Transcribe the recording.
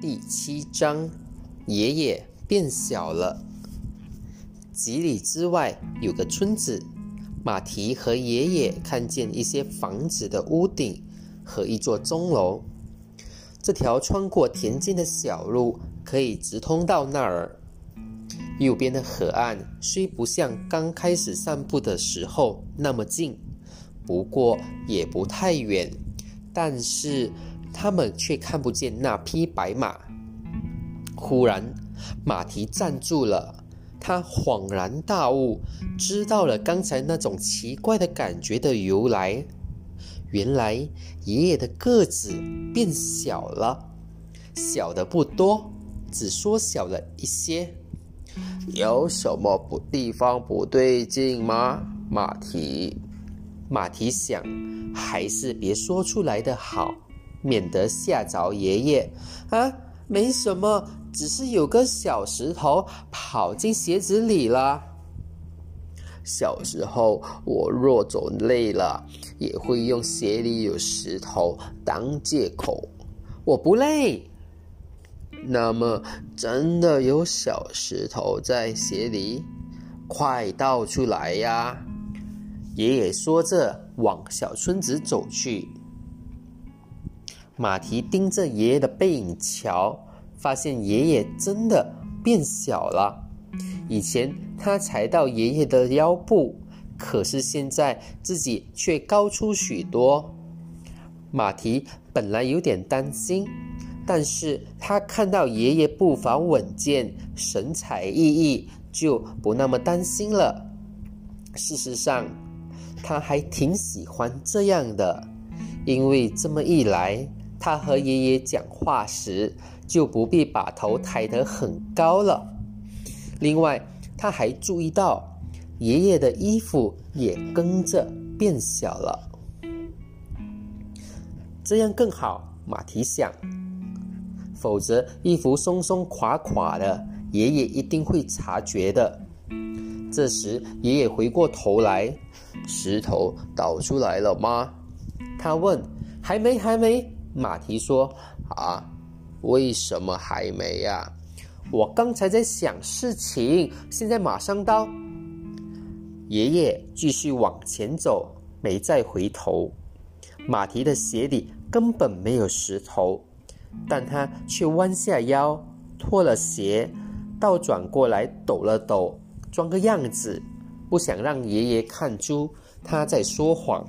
第七章，爷爷变小了。几里之外有个村子，马蹄和爷爷看见一些房子的屋顶和一座钟楼。这条穿过田间的小路可以直通到那儿。右边的河岸虽不像刚开始散步的时候那么近，不过也不太远。但是他们却看不见那匹白马。忽然，马蹄站住了，他恍然大悟，知道了刚才那种奇怪的感觉的由来。原来爷爷的个子变小了，小的不多，只缩小了一些。有什么不地方不对劲吗？马蹄，马蹄想，还是别说出来的好，免得吓着爷爷。啊，没什么，只是有个小石头跑进鞋子里了。小时候，我若走累了，也会用鞋里有石头当借口。我不累。那么，真的有小石头在鞋里？快倒出来呀！爷爷说着，往小村子走去。马蹄盯着爷爷的背影瞧，发现爷爷真的变小了。以前他才到爷爷的腰部，可是现在自己却高出许多。马蹄本来有点担心，但是他看到爷爷步伐稳健、神采奕奕，就不那么担心了。事实上，他还挺喜欢这样的，因为这么一来，他和爷爷讲话时就不必把头抬得很高了。另外，他还注意到爷爷的衣服也跟着变小了，这样更好。马蹄想，否则衣服松松垮垮的，爷爷一定会察觉的。这时，爷爷回过头来，石头倒出来了吗？他问。还没，还没。马蹄说。啊，为什么还没呀？我刚才在想事情，现在马上到。爷爷继续往前走，没再回头。马蹄的鞋底根本没有石头，但他却弯下腰脱了鞋，倒转过来抖了抖，装个样子，不想让爷爷看出他在说谎。